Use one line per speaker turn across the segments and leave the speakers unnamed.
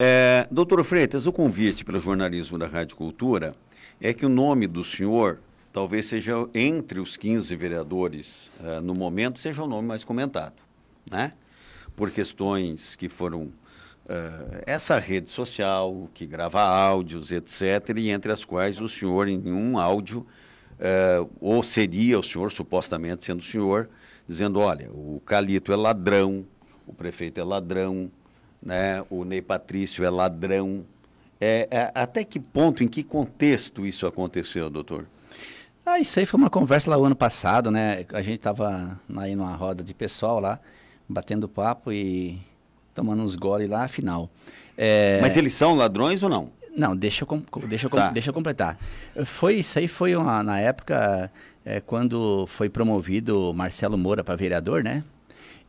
É, doutor Freitas, o convite pelo jornalismo da Rádio Cultura é que o nome do senhor talvez seja entre os 15 vereadores uh, no momento seja o nome mais comentado, né? Por questões que foram uh, essa rede social que grava áudios, etc., e entre as quais o senhor em um áudio uh, ou seria o senhor supostamente sendo o senhor dizendo, olha, o Calito é ladrão, o prefeito é ladrão, né? O Ney Patrício é ladrão. É, é, até que ponto, em que contexto isso aconteceu, doutor?
Ah, isso aí foi uma conversa lá o ano passado, né? A gente estava aí numa roda de pessoal lá, batendo papo e tomando uns goles lá, afinal.
É... Mas eles são ladrões ou não?
Não, deixa eu, deixa eu, tá. deixa eu completar. Foi, isso aí foi uma, na época, é, quando foi promovido Marcelo Moura para vereador, né?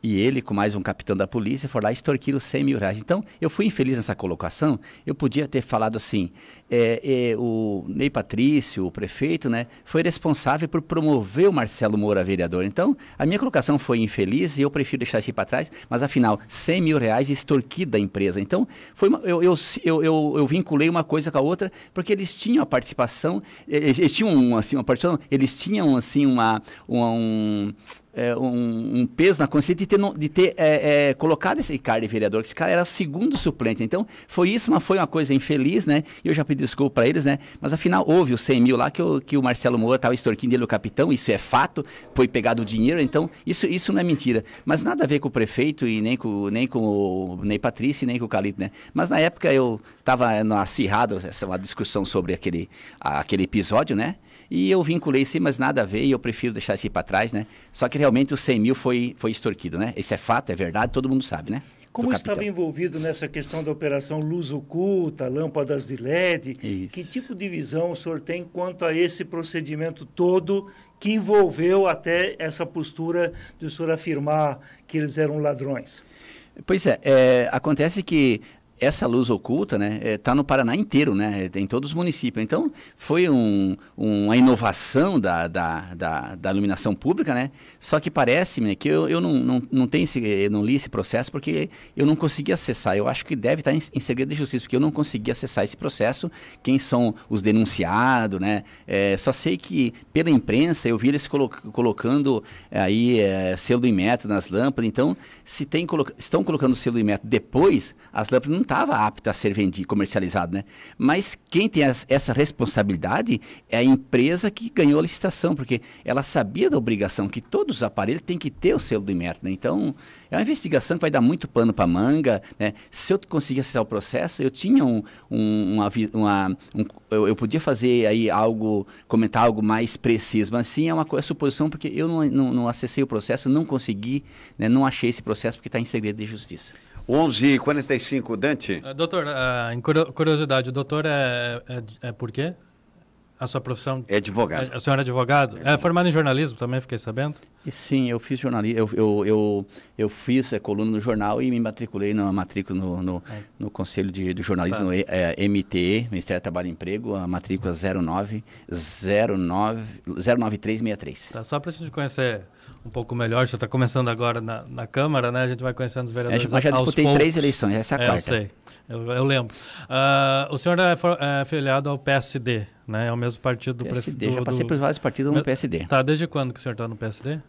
E ele, com mais um capitão da polícia, foram lá e extorquiram 100 mil reais. Então, eu fui infeliz nessa colocação. Eu podia ter falado assim: é, é, o Ney Patrício, o prefeito, né, foi responsável por promover o Marcelo Moura vereador. Então, a minha colocação foi infeliz e eu prefiro deixar isso para trás, mas afinal, 100 mil reais extorquido da empresa. Então, foi uma, eu, eu, eu, eu, vinculei uma coisa com a outra, porque eles tinham a participação, eles, tinham assim, uma participação, eles tinham assim uma, uma um é, um, um, peso na consciência de ter, de ter é, é, colocado esse cara de vereador, que esse cara era o segundo suplente. Então, foi isso, mas foi uma coisa infeliz, né? Eu já pedi desculpa para eles, né? Mas afinal, houve os 100 mil lá que, o, que o Marcelo Moura estava extorquindo ele, o capitão, isso é fato, foi pegado o dinheiro, então isso, isso não é mentira. Mas nada a ver com o prefeito e nem com, nem com o Patrícia nem com o Calito, né? Mas na época eu estava acirrado, essa uma discussão sobre aquele, aquele episódio, né? E eu vinculei sim, mas nada a ver e eu prefiro deixar isso para trás, né? Só que realmente os 100 mil foi, foi extorquido, né? Esse é fato, é verdade, todo mundo sabe, né?
Como estava envolvido nessa questão da operação luz oculta, lâmpadas de LED? Isso. Que tipo de visão o senhor tem quanto a esse procedimento todo que envolveu até essa postura de o senhor afirmar que eles eram ladrões?
Pois é, é acontece que essa luz oculta, né, está é, no Paraná inteiro, né, em todos os municípios. Então, foi um, uma inovação da, da, da, da, iluminação pública, né? Só que parece-me que eu, eu não, não, não, tenho esse, eu não li esse processo porque eu não consegui acessar. Eu acho que deve estar em, em, segredo de justiça, porque eu não consegui acessar esse processo. Quem são os denunciados, né? É, só sei que pela imprensa eu vi eles colo colocando aí é, selo do Inmetro nas lâmpadas. Então, se tem, colo estão colocando selo do Inmetro depois, as lâmpadas não estava apta a ser vendido, comercializado, né? Mas quem tem essa responsabilidade é a empresa que ganhou a licitação, porque ela sabia da obrigação que todos os aparelhos têm que ter o selo do IMET, né? Então, é uma investigação que vai dar muito pano para manga, né? Se eu conseguir acessar o processo, eu tinha um, um uma, uma um, eu, eu, podia fazer aí algo, comentar algo mais preciso, mas sim é uma coisa, suposição, porque eu não, não, não acessei o processo, não consegui, né? não achei esse processo porque está em segredo de justiça.
11h45, Dante.
Uh, doutor, uh, em curiosidade, o doutor é, é, é por quê? A sua profissão?
É advogado.
É, a senhora é advogado? É, é formado em jornalismo também, fiquei sabendo?
E, sim, eu fiz jornalismo, eu, eu, eu, eu fiz é, coluna no jornal e me matriculei na matrícula no, no, é. no Conselho de, de Jornalismo, tá. no é, MTE, Ministério do Trabalho e Emprego, a matrícula 09, 09, 09363.
Tá, só para a gente conhecer um pouco melhor. Você está começando agora na, na, Câmara, né? A gente vai conhecendo os vereadores.
É, mas já disputei
poucos.
três eleições, essa é a
é,
quarta.
Eu sei, eu, eu lembro. Uh, o senhor é, é afiliado ao PSD, né? É o mesmo partido do
PSD. já passei por vários partidos no PSD.
Tá, desde quando que o senhor está no PSD?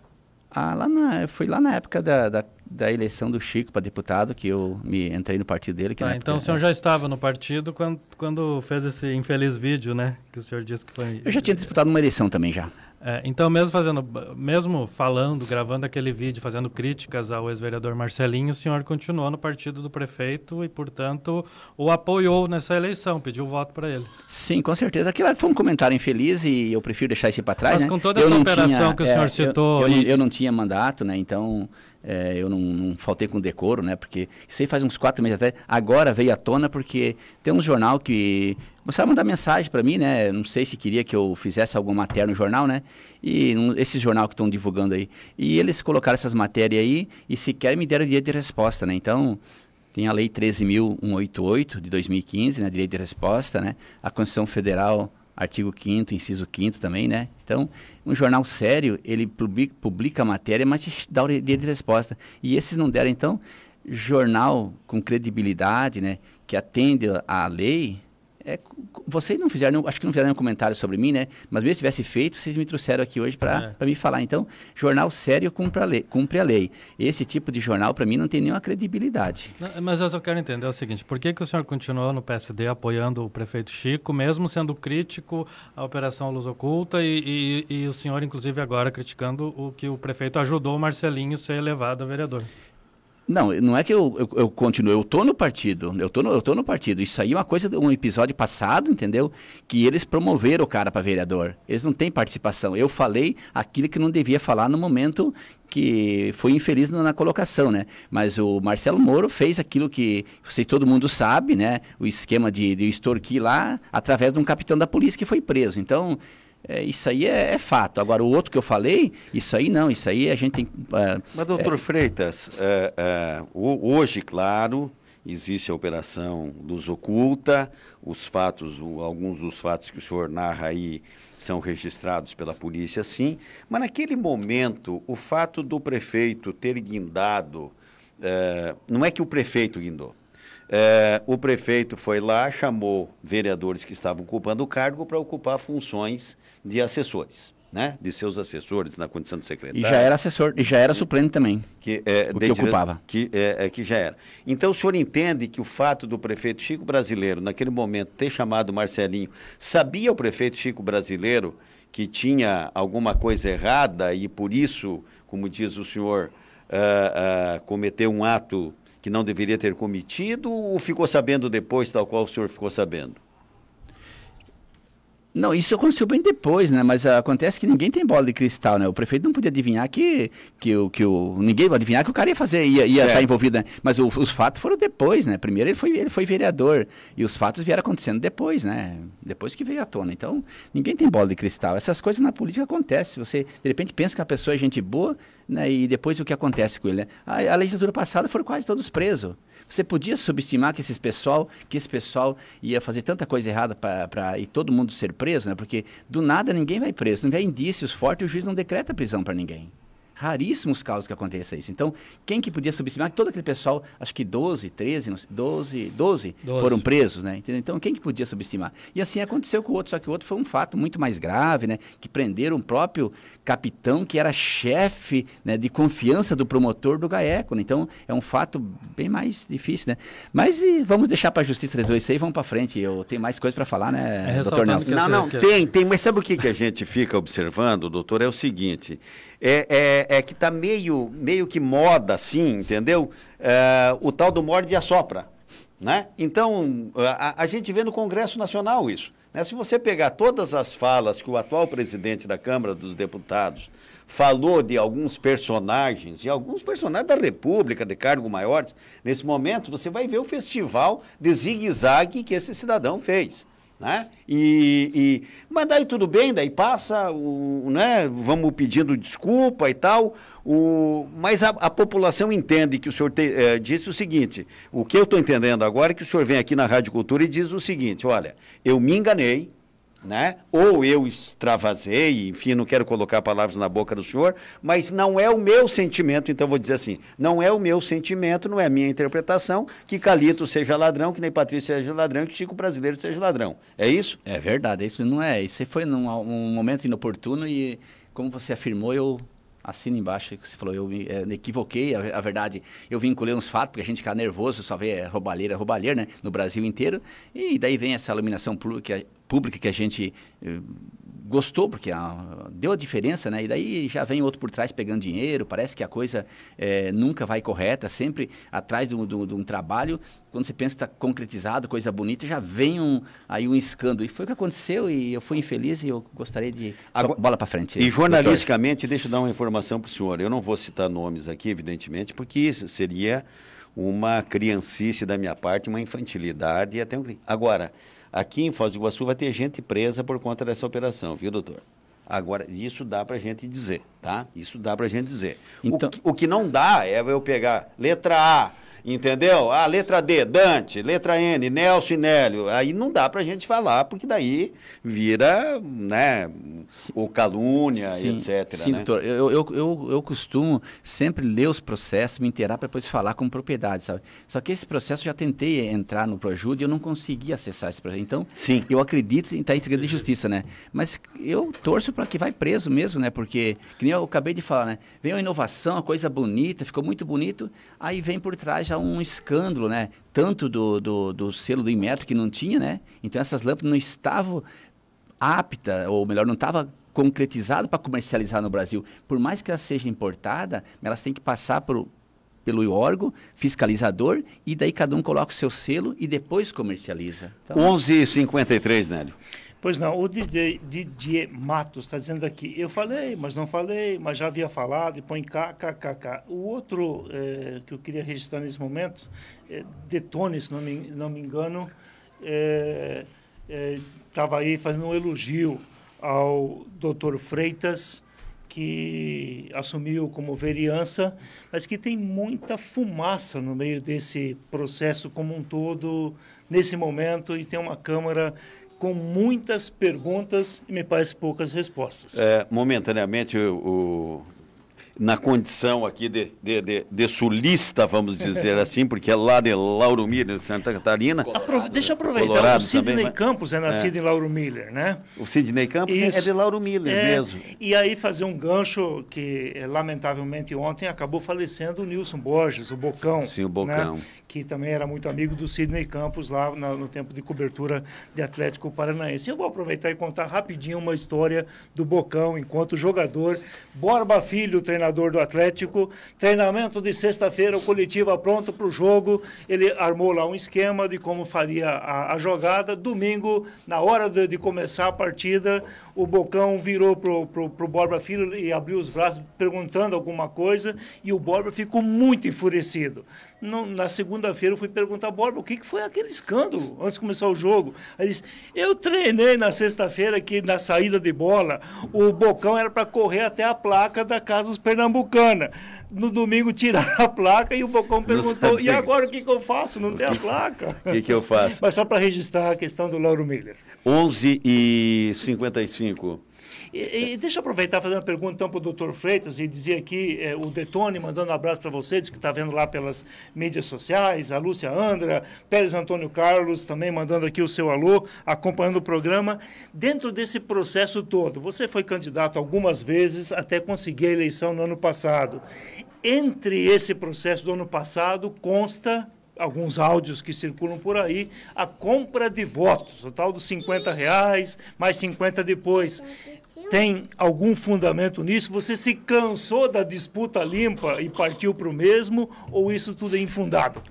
Ah, lá na, foi lá na época da, da, da eleição do Chico para deputado que eu me entrei no partido dele. Que
ah, então o senhor já estava no partido quando, quando fez esse infeliz vídeo, né? Que o senhor disse que foi.
Eu já tinha disputado uma eleição também já.
É, então, mesmo fazendo, mesmo falando, gravando aquele vídeo, fazendo críticas ao ex-vereador Marcelinho, o senhor continuou no partido do prefeito e, portanto, o apoiou nessa eleição, pediu voto para ele.
Sim, com certeza. Aquilo foi um comentário infeliz e eu prefiro deixar isso para trás.
Mas
né?
com toda essa operação tinha, que o senhor é, citou.
Eu, eu, e... não, eu, não, tinha mandato, né? Então. É, eu não, não, faltei com decoro, né? Porque isso aí faz uns quatro meses até. Agora veio à tona porque tem um jornal que começaram a mandar mensagem para mim, né? Não sei se queria que eu fizesse alguma matéria no jornal, né? E um, esse jornal que estão divulgando aí. E eles colocaram essas matérias aí e sequer me deram direito de resposta, né? Então, tem a Lei 13.188 de 2015, né? Direito de resposta, né? A Constituição Federal, artigo 5 inciso 5 também, né? Então, um jornal sério, ele publica, publica a matéria, mas dá o direito de resposta. E esses não deram, então, jornal com credibilidade, né? que atende à lei, é, vocês não fizeram, acho que não fizeram nenhum comentário sobre mim, né? Mas mesmo se tivesse feito, vocês me trouxeram aqui hoje para é. me falar. Então, jornal sério cumpre a lei. Cumpre a lei. Esse tipo de jornal, para mim, não tem nenhuma credibilidade.
Não, mas eu só quero entender o seguinte: por que, que o senhor continuou no PSD apoiando o prefeito Chico, mesmo sendo crítico à Operação Luz Oculta e, e, e o senhor, inclusive, agora criticando o que o prefeito ajudou o Marcelinho a ser elevado a vereador?
Não, não é que eu, eu, eu continuo, eu tô no partido, eu tô no, eu tô no partido. Isso aí é uma coisa um episódio passado, entendeu? Que eles promoveram o cara para vereador. Eles não têm participação. Eu falei aquilo que não devia falar no momento que foi infeliz na, colocação, né? Mas o Marcelo Moro fez aquilo que você todo mundo sabe, né? O esquema de, de extorquir lá através de um capitão da polícia que foi preso. Então, é, isso aí é, é, fato. Agora, o outro que eu falei, isso aí não, isso aí a gente tem.
Uh, Mas, doutor é... Freitas, é, é, hoje, claro, existe a operação Luz Oculta, os fatos, o, alguns dos fatos que o senhor narra aí são registrados pela polícia, sim. Mas naquele momento, o fato do prefeito ter guindado, é, não é que o prefeito guindou. o prefeito foi lá, chamou vereadores que estavam ocupando o cargo para ocupar funções de assessores. Né, de seus assessores na condição de secretário.
E já era assessor, e já era suplente também.
Que, é, que ocupava. Que, é, é, que já era. Então o senhor entende que o fato do prefeito Chico Brasileiro, naquele momento, ter chamado Marcelinho, sabia o prefeito Chico Brasileiro que tinha alguma coisa errada e por isso, como diz o senhor, uh, uh, cometeu um ato que não deveria ter cometido ou ficou sabendo depois, tal qual o senhor ficou sabendo?
Não, isso aconteceu bem depois, né? Mas acontece que ninguém tem bola de cristal, né? O prefeito não podia adivinhar que, que, o, que o. Ninguém ia adivinhar que o cara ia fazer, ia, ia estar envolvido, né? Mas o, os fatos foram depois, né? Primeiro ele foi, ele foi vereador. E os fatos vieram acontecendo depois, né? Depois que veio à tona. Então, ninguém tem bola de cristal. Essas coisas na política acontecem. Você, de repente, pensa que a pessoa é gente boa, né? E depois o que acontece com ele, né? A, a legislatura passada foram quase todos presos. Você podia subestimar que esses pessoal, que esse pessoal ia fazer tanta coisa errada para e todo mundo ser preso, né? Porque do nada ninguém vai preso, não vê indícios fortes, o juiz não decreta prisão para ninguém raríssimos casos que aconteça isso. Então, quem que podia subestimar que todo aquele pessoal, acho que 12, 13, 12, 12, 12. foram presos, né? Entendeu? Então, quem que podia subestimar? E assim aconteceu com o outro, só que o outro foi um fato muito mais grave, né? Que prenderam o próprio capitão que era chefe né, de confiança do promotor do GAECO. Né? Então, é um fato bem mais difícil, né? Mas e, vamos deixar para a justiça resolver isso aí, vamos para frente. Eu tenho mais coisa para falar, né, é, doutor Nelson?
Não, não, tem, tem. Mas sabe o que, que a gente fica observando, doutor? É o seguinte é, é, é que está meio, meio que moda, assim, entendeu? É, o tal do morde e assopra. Né? Então, a, a, gente vê no Congresso Nacional isso. Né? Se você pegar todas as falas que o atual presidente da Câmara dos Deputados falou de alguns personagens, de alguns personagens da República, de cargo maiores, nesse momento você vai ver o festival de zigue-zague que esse cidadão fez. Né? E, e, mas daí tudo bem, daí passa, o, né? vamos pedindo desculpa e tal, o, mas a, a população entende que o senhor te, é, disse o seguinte, o que eu estou entendendo agora é que o senhor vem aqui na Rádio Cultura e diz o seguinte, olha, eu me enganei, né? Ou eu extravasei, enfim, não quero colocar palavras na boca do senhor, mas não é o meu sentimento, então vou dizer assim, não é o meu sentimento, não é a minha interpretação que Calito seja ladrão, que nem Patrícia seja ladrão, que Chico Brasileiro seja ladrão. É isso?
É verdade, isso não é. Isso foi num um momento inoportuno e, como você afirmou, eu assino embaixo que você falou, eu me, é, equivoquei, a, a, verdade, eu vinculei uns fatos, porque a gente fica nervoso, só vê roubalheira, roubalheira, né, no Brasil inteiro, e daí vem essa iluminação pública, pública que a gente eh, gostou, porque a, deu a diferença, né? E daí já vem outro por trás pegando dinheiro, parece que a coisa é, nunca vai correta, sempre atrás de um trabalho, quando você pensa que está concretizado, coisa bonita, já vem um, aí um escândalo. E foi o que aconteceu e eu fui infeliz e eu gostaria de... Agora, bola para frente.
E jornalisticamente, doutor. deixa eu dar uma informação para o senhor. Eu não vou citar nomes aqui, evidentemente, porque isso seria uma criancice da minha parte, uma infantilidade e até um... Agora... Aqui em Foz do Iguaçu vai ter gente presa por conta dessa operação, viu, doutor? Agora, isso dá para a gente dizer, tá? Isso dá para a gente dizer. Então... O, que, o que não dá é eu pegar letra A, Entendeu? A ah, letra D, Dante, letra N, Nelson Nélio. Aí não dá pra gente falar, porque daí vira, né, o calúnia, sim, etc.
Sim,
né?
doutor. Eu, eu, eu, eu, costumo sempre ler os processos, me inteirar para depois falar com propriedade, sabe? Só que esse processo eu já tentei entrar no Projude e eu não consegui acessar esse processo. Então, sim. eu acredito em estar em segredo de justiça, né? Mas eu torço para que vai preso mesmo, né? Porque, que nem eu acabei de falar, né? Vem uma inovação, uma coisa bonita, ficou muito bonito, aí vem por trás já um escândalo, né? Tanto do, do, do selo do Inmetro, que não tinha, né? Então essas lâmpadas não estavam aptas, ou melhor, não estava concretizado para comercializar no Brasil. Por mais que ela seja importada, elas têm que passar por, pelo órgão fiscalizador e daí cada um coloca o seu selo e depois comercializa.
Então, 11h53, Nélio.
Pois não, o Didier, Didier Matos está dizendo aqui, eu falei, mas não falei, mas já havia falado, e põe kkkk. O outro é, que eu queria registrar nesse momento, é, Detone, se não me, não me engano, estava é, é, aí fazendo um elogio ao doutor Freitas, que assumiu como vereança, mas que tem muita fumaça no meio desse processo como um todo, nesse momento, e tem uma Câmara com muitas perguntas e me parece poucas respostas.
É, momentaneamente, o, na condição aqui de, de, de, de, sulista, vamos dizer assim, porque é lá de Lauro Miller, de Santa Catarina.
Deixa eu aproveitar, Colorado o Sidney também, Campos é nascido é. em Lauro Miller, né?
O Sidney Campos Isso. é de Lauro Miller é, mesmo.
E aí fazer um gancho que, lamentavelmente, ontem acabou falecendo o Nilson Borges, o Bocão.
Sim, o Bocão.
Né? que também era muito amigo do Sidney Campos lá no, no tempo de cobertura de Atlético Paranaense. Eu vou aproveitar e contar rapidinho uma história do Bocão enquanto jogador. Borba Filho, treinador do Atlético, treinamento de sexta-feira, o coletivo pronto para o jogo. Ele armou lá um esquema de como faria a, a jogada. Domingo, na hora de, de, começar a partida, o Bocão virou pro, pro, pro Borba Filho e abriu os braços perguntando alguma coisa e o Borba ficou muito enfurecido na segunda-feira eu fui perguntar, Borba, o que, que foi aquele escândalo antes de começar o jogo? Aí disse, eu treinei na sexta-feira que na saída de bola, o Bocão era para correr até a placa da Casas Pernambucana. No domingo tirar a placa e o Bocão perguntou, e agora o que, que eu faço? Não tem a placa.
O que, que eu faço?
Mas só para registrar a questão do Lauro Miller.
11 e 55
e, e, deixa eu aproveitar fazer uma pergunta então para o doutor Freitas e dizer aqui, é, o Detone mandando um abraço para você, diz que está vendo lá pelas mídias sociais, a Lúcia Andra, Pérez Antônio Carlos também mandando aqui o seu alô, acompanhando o programa. Dentro desse processo todo, você foi candidato algumas vezes até conseguir a eleição no ano passado. Entre esse processo do ano passado, consta alguns áudios que circulam por aí, a compra de votos, o tal dos 50 reais, mais 50 depois tem algum fundamento nisso? Você se cansou da disputa limpa e partiu para o mesmo, ou isso tudo é infundado?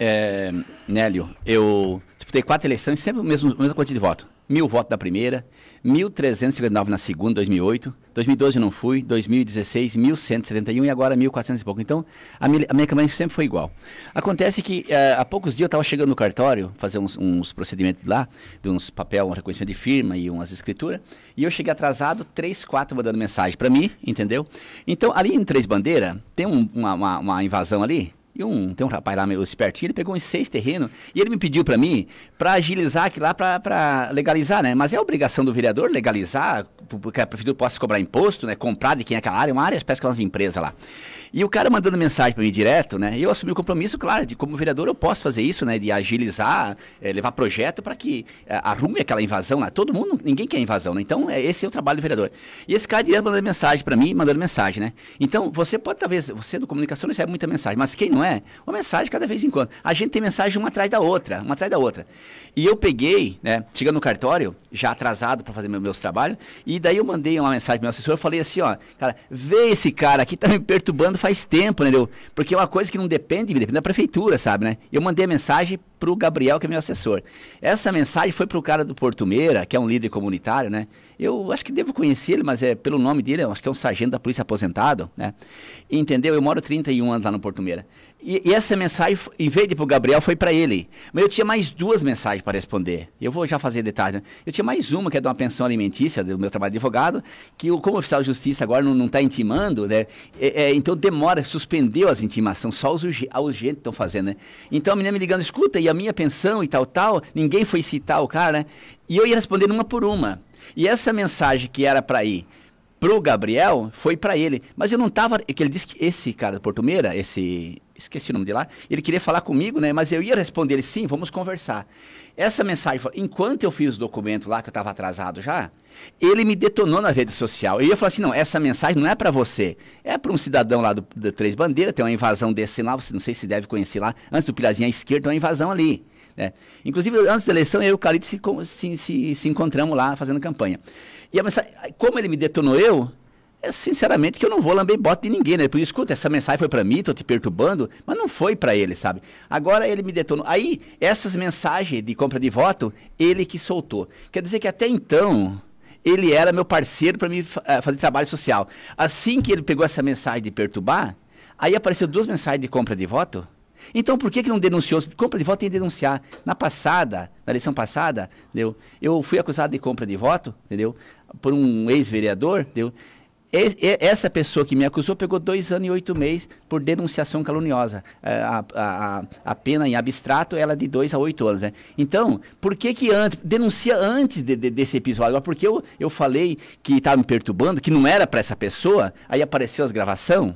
É, Nélio, eu disputei quatro eleições, sempre o mesmo, a mesma quantidade de voto. Mil votos da primeira, 1.359 na segunda, 2008. 2012 não fui, 2016, 1.171 e agora 1.400 e pouco. Então, a minha, a minha campanha sempre foi igual. Acontece que é, há poucos dias eu estava chegando no cartório, fazer uns, uns, procedimentos lá, de uns papel, um reconhecimento de firma e umas escrituras, e eu cheguei atrasado, três, quatro mandando mensagem para mim, entendeu? Então, ali em Três Bandeiras, tem um, uma, uma, uma invasão ali, e um, tem um rapaz lá, meio espertinho, ele pegou uns seis terrenos e ele me pediu para mim, para agilizar aquilo lá, para legalizar, né? Mas é obrigação do vereador legalizar, porque a prefeitura possa cobrar imposto, né? Comprar de quem é aquela área, uma área, parece que é umas empresas lá. E o cara mandando mensagem para mim direto, né? Eu assumi o compromisso, claro, de como vereador eu posso fazer isso, né? De agilizar, é, levar projeto para que é, arrume aquela invasão lá. Todo mundo, ninguém quer invasão, né? Então, é, esse é o trabalho do vereador. E esse cara direto mandando mensagem para mim, mandando mensagem, né? Então, você pode, talvez, você do comunicação recebe muita mensagem, mas quem não é, uma mensagem cada vez em quando. A gente tem mensagem uma atrás da outra, uma atrás da outra. E eu peguei, né? Chegando no cartório, já atrasado para fazer meus trabalhos, e daí eu mandei uma mensagem pro meu assessor, eu falei assim, ó, cara, vê esse cara aqui, tá me perturbando faz tempo, entendeu? Porque é uma coisa que não depende, depende da prefeitura, sabe, né? Eu mandei a mensagem pro Gabriel, que é meu assessor. Essa mensagem foi pro cara do Porto Meira, que é um líder comunitário, né? Eu acho que devo conhecer ele, mas é pelo nome dele, acho que é um sargento da polícia aposentado, né? entendeu? Eu moro 31 anos lá no Porto Meira. E, e, essa mensagem, em vez de para o Gabriel, foi para ele. Mas eu tinha mais duas mensagens para responder. Eu vou já fazer detalhes. Né? Eu tinha mais uma, que é de uma pensão alimentícia, do meu trabalho de advogado, que eu, como oficial de justiça agora não está intimando, né? É, é, então demora, suspendeu as intimações, só os urgentes estão fazendo, né? Então a menina me ligando, escuta, e a minha pensão e tal, tal, ninguém foi citar o cara, né? E eu ia respondendo uma por uma. E essa mensagem que era para ir pro Gabriel foi para ele. Mas eu não tava. Que ele disse que esse cara do Porto Meira, esse. Esqueci o nome de lá. Ele queria falar comigo, né? Mas eu ia responder ele sim, vamos conversar. Essa mensagem, enquanto eu fiz o documento lá, que eu estava atrasado já, ele me detonou na rede social. Eu ia falar assim: não, essa mensagem não é para você. É para um cidadão lá do, do Três Bandeiras, tem uma invasão desse lá, você não sei se deve conhecer lá. Antes do Pilazinho à esquerda, tem uma invasão ali. Né? Inclusive, antes da eleição, eu e o Carito se, se, se, se encontramos lá fazendo campanha. E a mensagem, como ele me detonou eu, é sinceramente que eu não vou lamber bota de ninguém, né? Por escuta, essa mensagem foi para mim, tô te perturbando, mas não foi para ele, sabe? Agora ele me detonou. Aí, essas mensagens de compra de voto, ele que soltou. Quer dizer que até então, ele era meu parceiro para me uh, fazer trabalho social. Assim que ele pegou essa mensagem de perturbar, aí apareceu duas mensagens de compra de voto. Então, por que, que não denunciou? Compra de voto tem que denunciar. Na passada, na eleição passada, entendeu? eu fui acusado de compra de voto, entendeu? Por um ex-vereador, entendeu? Essa pessoa que me acusou pegou dois anos e oito meses por denunciação caluniosa. É, a, a, a pena em abstrato ela é de dois a oito anos. Né? Então, por que que antes, denuncia antes de, de, desse episódio? Agora, porque eu, eu falei que estava me perturbando, que não era para essa pessoa, aí apareceu as gravações.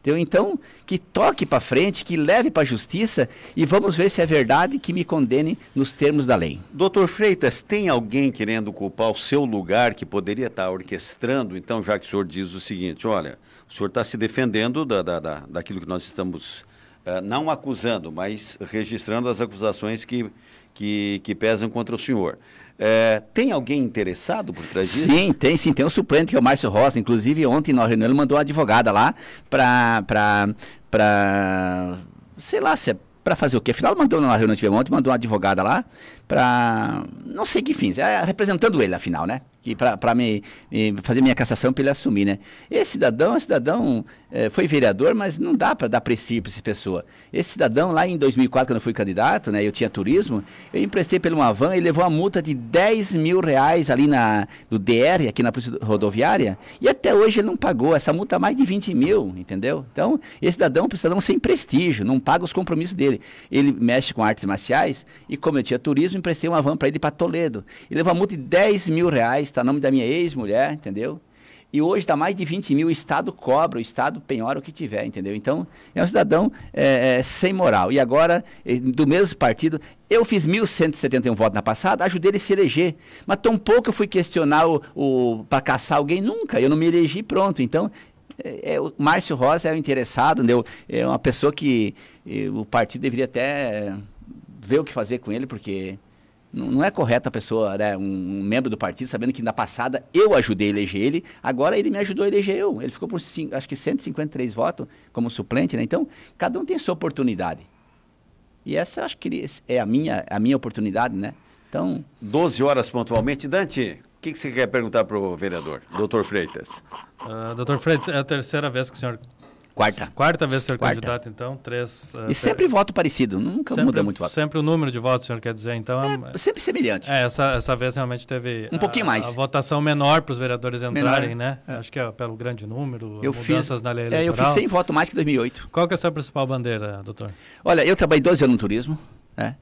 Entendeu? Então, que toque para frente, que leve para a justiça e vamos ver se é verdade que me condene nos termos da lei.
Doutor Freitas, tem alguém querendo ocupar o seu lugar que poderia estar orquestrando? Então, já que o senhor diz o seguinte, olha, o senhor está se defendendo da, da, da, daquilo que nós estamos uh, não acusando, mas registrando as acusações que, que, que pesam contra o senhor. É, tem alguém interessado por trás disso?
Sim, tem sim. Tem o suplente, que é o Márcio Rosa. Inclusive, ontem na reunião ele mandou uma advogada lá para. para sei lá se é para fazer o quê? Afinal, mandou na reunião que tivemos ontem, mandou uma advogada lá para. não sei que fins, é, representando ele, afinal, né? que para me, me, fazer minha cassação para ele assumir, né? Esse cidadão, esse cidadão é, foi vereador, mas não dá para dar prestígio para essa pessoa. Esse cidadão lá em 2004, quando eu fui candidato, né? Eu tinha turismo, eu emprestei pelo uma van e levou uma multa de 10 mil reais ali na do DR, aqui na polícia rodoviária, e até hoje ele não pagou. Essa multa é mais de 20 mil, entendeu? Então, esse cidadão é um cidadão sem prestígio, não paga os compromissos dele. Ele mexe com artes marciais e como eu tinha turismo, emprestei uma van para ele para Toledo. E levou uma multa de 10 mil reais está nome da minha ex-mulher, entendeu? E hoje está mais de 20 mil, o Estado cobra, o Estado penhora o que tiver, entendeu? Então, é um cidadão é, é, sem moral. E agora, do mesmo partido, eu fiz 1.171 votos na passada, ajudei ele a se eleger. Mas tão pouco eu fui questionar o, o para caçar alguém, nunca. Eu não me elegi pronto. Então, é, é, o Márcio Rosa é o interessado, entendeu? É uma pessoa que o partido deveria até ver o que fazer com ele, porque não é correto a pessoa, né, um, um, membro do partido, sabendo que na passada eu ajudei a eleger ele, agora ele me ajudou a eleger eu. Ele ficou por, cinco, acho que 153 votos como suplente, né? Então, cada um tem sua oportunidade. E essa, acho que é a minha, a minha oportunidade, né? Então...
12 horas pontualmente. Dante, o que, que, você quer perguntar para o vereador, doutor Freitas?
Uh, doutor Freitas, é a terceira vez que o senhor
Quarta.
Quarta vez ser Quarta. candidato, então, três...
Uh, e sempre voto parecido, nunca sempre, muda muito voto.
Sempre o número de votos, o senhor quer dizer, então...
É, sempre semelhante.
É, essa, essa vez realmente teve...
Um a, pouquinho mais.
A votação menor para os vereadores entrarem, menor. né? É. Acho que é pelo grande número,
eu mudanças
fiz, na lei
eleitoral. É, eu fiz 100 votos mais que 2008.
Qual que é a sua principal bandeira, doutor?
Olha, eu trabalhei 12 anos no turismo, né?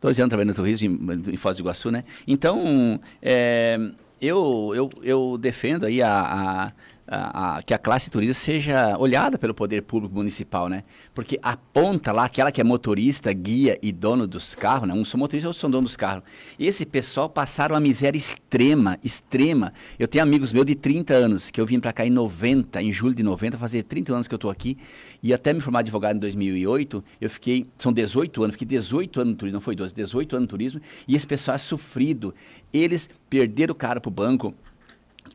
12 anos trabalhando no turismo em, em Foz do Iguaçu, né? Então, é, eu, eu, eu defendo aí a, a a, a, que a classe turista seja olhada pelo poder público municipal, né? Porque a ponta lá, aquela que é motorista, guia e dono dos carros, né? Um são motoristas, outros são donos dos carros. Esse pessoal passaram uma miséria extrema, extrema. Eu tenho amigos meus de 30 anos, que eu vim para cá em 90, em julho de 90, fazer 30 anos que eu estou aqui, e até me formar advogado em 2008, eu fiquei, são 18 anos, fiquei 18 anos no turismo, não foi 12, 18 anos no turismo, e esse pessoal é sofrido. Eles perderam o cara pro banco,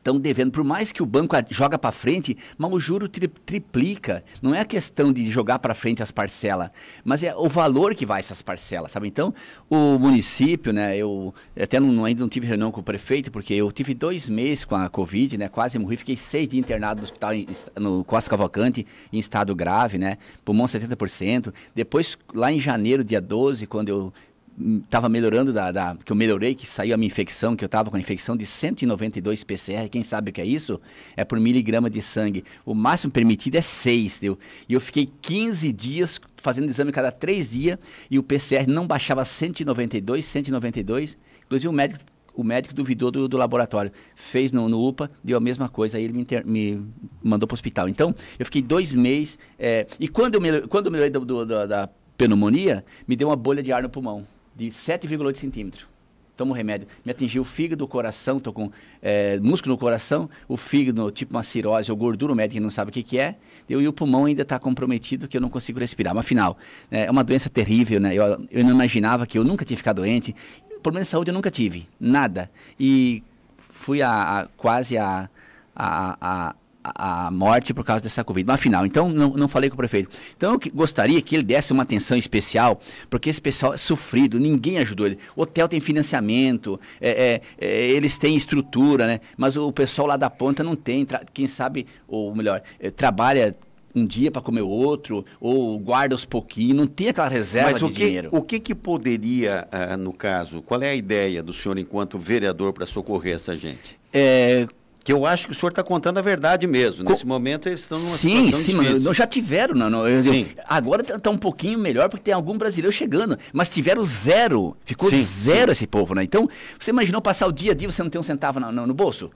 estão devendo. Por mais que o banco joga para frente, mas o juro tri triplica. Não é a questão de jogar para frente as parcelas, mas é o valor que vai essas parcelas, sabe? Então, o município, né? Eu até não, ainda não tive reunião com o prefeito, porque eu tive dois meses com a Covid, né? Quase morri, fiquei seis dias internado no hospital em, no Costa Cavalcante, em estado grave, né? Pulmão 70%. Depois, lá em janeiro, dia 12, quando eu estava melhorando, da, da, que eu melhorei, que saiu a minha infecção, que eu estava com a infecção de 192 PCR, quem sabe o que é isso? É por miligrama de sangue. O máximo permitido é 6, deu? E eu fiquei 15 dias fazendo exame cada 3 dias e o PCR não baixava 192, 192. Inclusive o médico o médico duvidou do, do laboratório. Fez no, no, UPA, deu a mesma coisa, aí ele me, inter, me mandou para o hospital. Então, eu fiquei dois meses. É, e quando eu, melhorei, quando eu melhorei do, do, da pneumonia, me deu uma bolha de ar no pulmão de 7,8 centímetros. Tomo remédio. Me atingiu o fígado, o coração, estou com é, músculo no coração, o fígado, tipo uma cirrose ou gordura, o médico não sabe o que, que é, eu, e o pulmão ainda está comprometido, que eu não consigo respirar. Mas afinal, é, é uma doença terrível, né? Eu, eu não imaginava que eu nunca tinha ficado doente. Problema de saúde eu nunca tive, nada. E fui a, a quase a, a, a a morte por causa dessa Covid. Mas afinal, então não, não falei com o prefeito. Então eu gostaria que ele desse uma atenção especial, porque esse pessoal é sofrido, ninguém ajudou ele. O hotel tem financiamento, é, é, é, eles têm estrutura, né? Mas o pessoal lá da ponta não tem, quem sabe, ou melhor, é, trabalha um dia para comer outro, ou guarda os pouquinhos, não tem aquela reserva
Mas
de
que,
dinheiro.
O que, que poderia, uh, no caso, qual é a ideia do senhor enquanto vereador para socorrer essa gente?
É,
que eu acho que o senhor está contando a verdade mesmo. Nesse momento eles estão numa
sim, sim,
difícil.
Sim, já tiveram. Não, não, eu. Eu, agora está tá um pouquinho melhor porque tem algum brasileiro chegando. Mas tiveram zero. Ficou sim, zero sim. esse povo, né? Então, você imaginou passar o dia a dia você não ter um centavo no, no, no bolso?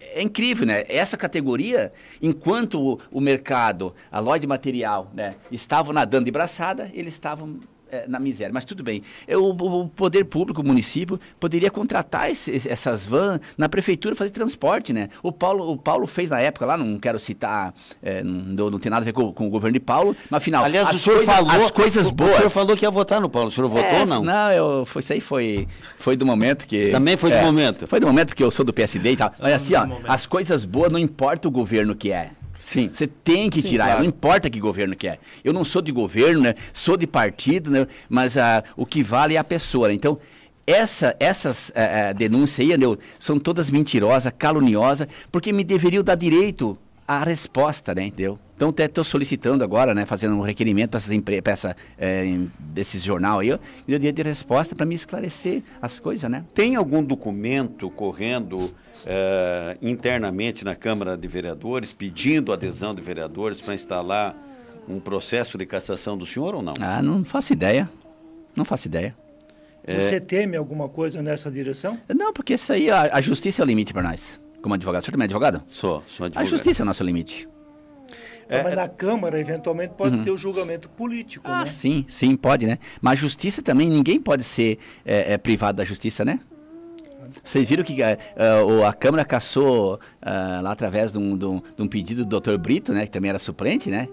É incrível, né? Essa categoria, enquanto o, o mercado, a loja de material, né, estavam nadando de braçada, eles estavam é, na miséria. Mas tudo bem. Eu, o poder público, o município, poderia contratar esse, essas vans na prefeitura fazer transporte, né? O Paulo, o Paulo fez na época lá, não quero citar, é, não, não tem nada a ver com, com, o governo de Paulo, mas afinal,
Aliás, o senhor falou,
as coisas boas. O
senhor falou que ia votar no Paulo, o senhor votou
é,
ou não?
Não, eu, foi, isso aí foi, foi do momento que.
Também foi do
é,
momento?
Foi do momento porque eu sou do PSD e tal. Mas assim, ó, as coisas boas não importa o governo que é.
Sim.
Você tem que Sim, tirar, claro. não importa que governo que é. Eu não sou de governo, né? Sou de partido, né? Mas uh, o que vale é a pessoa. Né? Então, essa, essas uh, denúncias aí, né? são todas mentirosas, caluniosas, porque me deveriam dar direito à resposta, né? Entendeu? Então, até estou solicitando agora, né, fazendo um requerimento para essas empresas, é, desses jornal aí, eu dia de resposta para me esclarecer as coisas, né?
Tem algum documento correndo uh, internamente na Câmara de Vereadores, pedindo adesão de vereadores para instalar um processo de cassação do senhor ou não?
Ah, não faço ideia. Não faço ideia.
É. Você é... teme alguma coisa nessa direção?
Não, porque isso aí, a, a justiça é o limite para nós, como advogado. O senhor também é advogado?
Sou, sou advogado.
A justiça é o nosso limite.
É, mas na Câmara, eventualmente, pode uhum. ter o julgamento político,
ah,
né?
Sim, sim, pode, né? Mas a justiça também, ninguém pode ser é, é, privado da justiça, né? Vocês viram que uh, a Câmara caçou uh, lá através de um, de, um, de um, pedido do Dr. Brito, né, que também era suplente, né?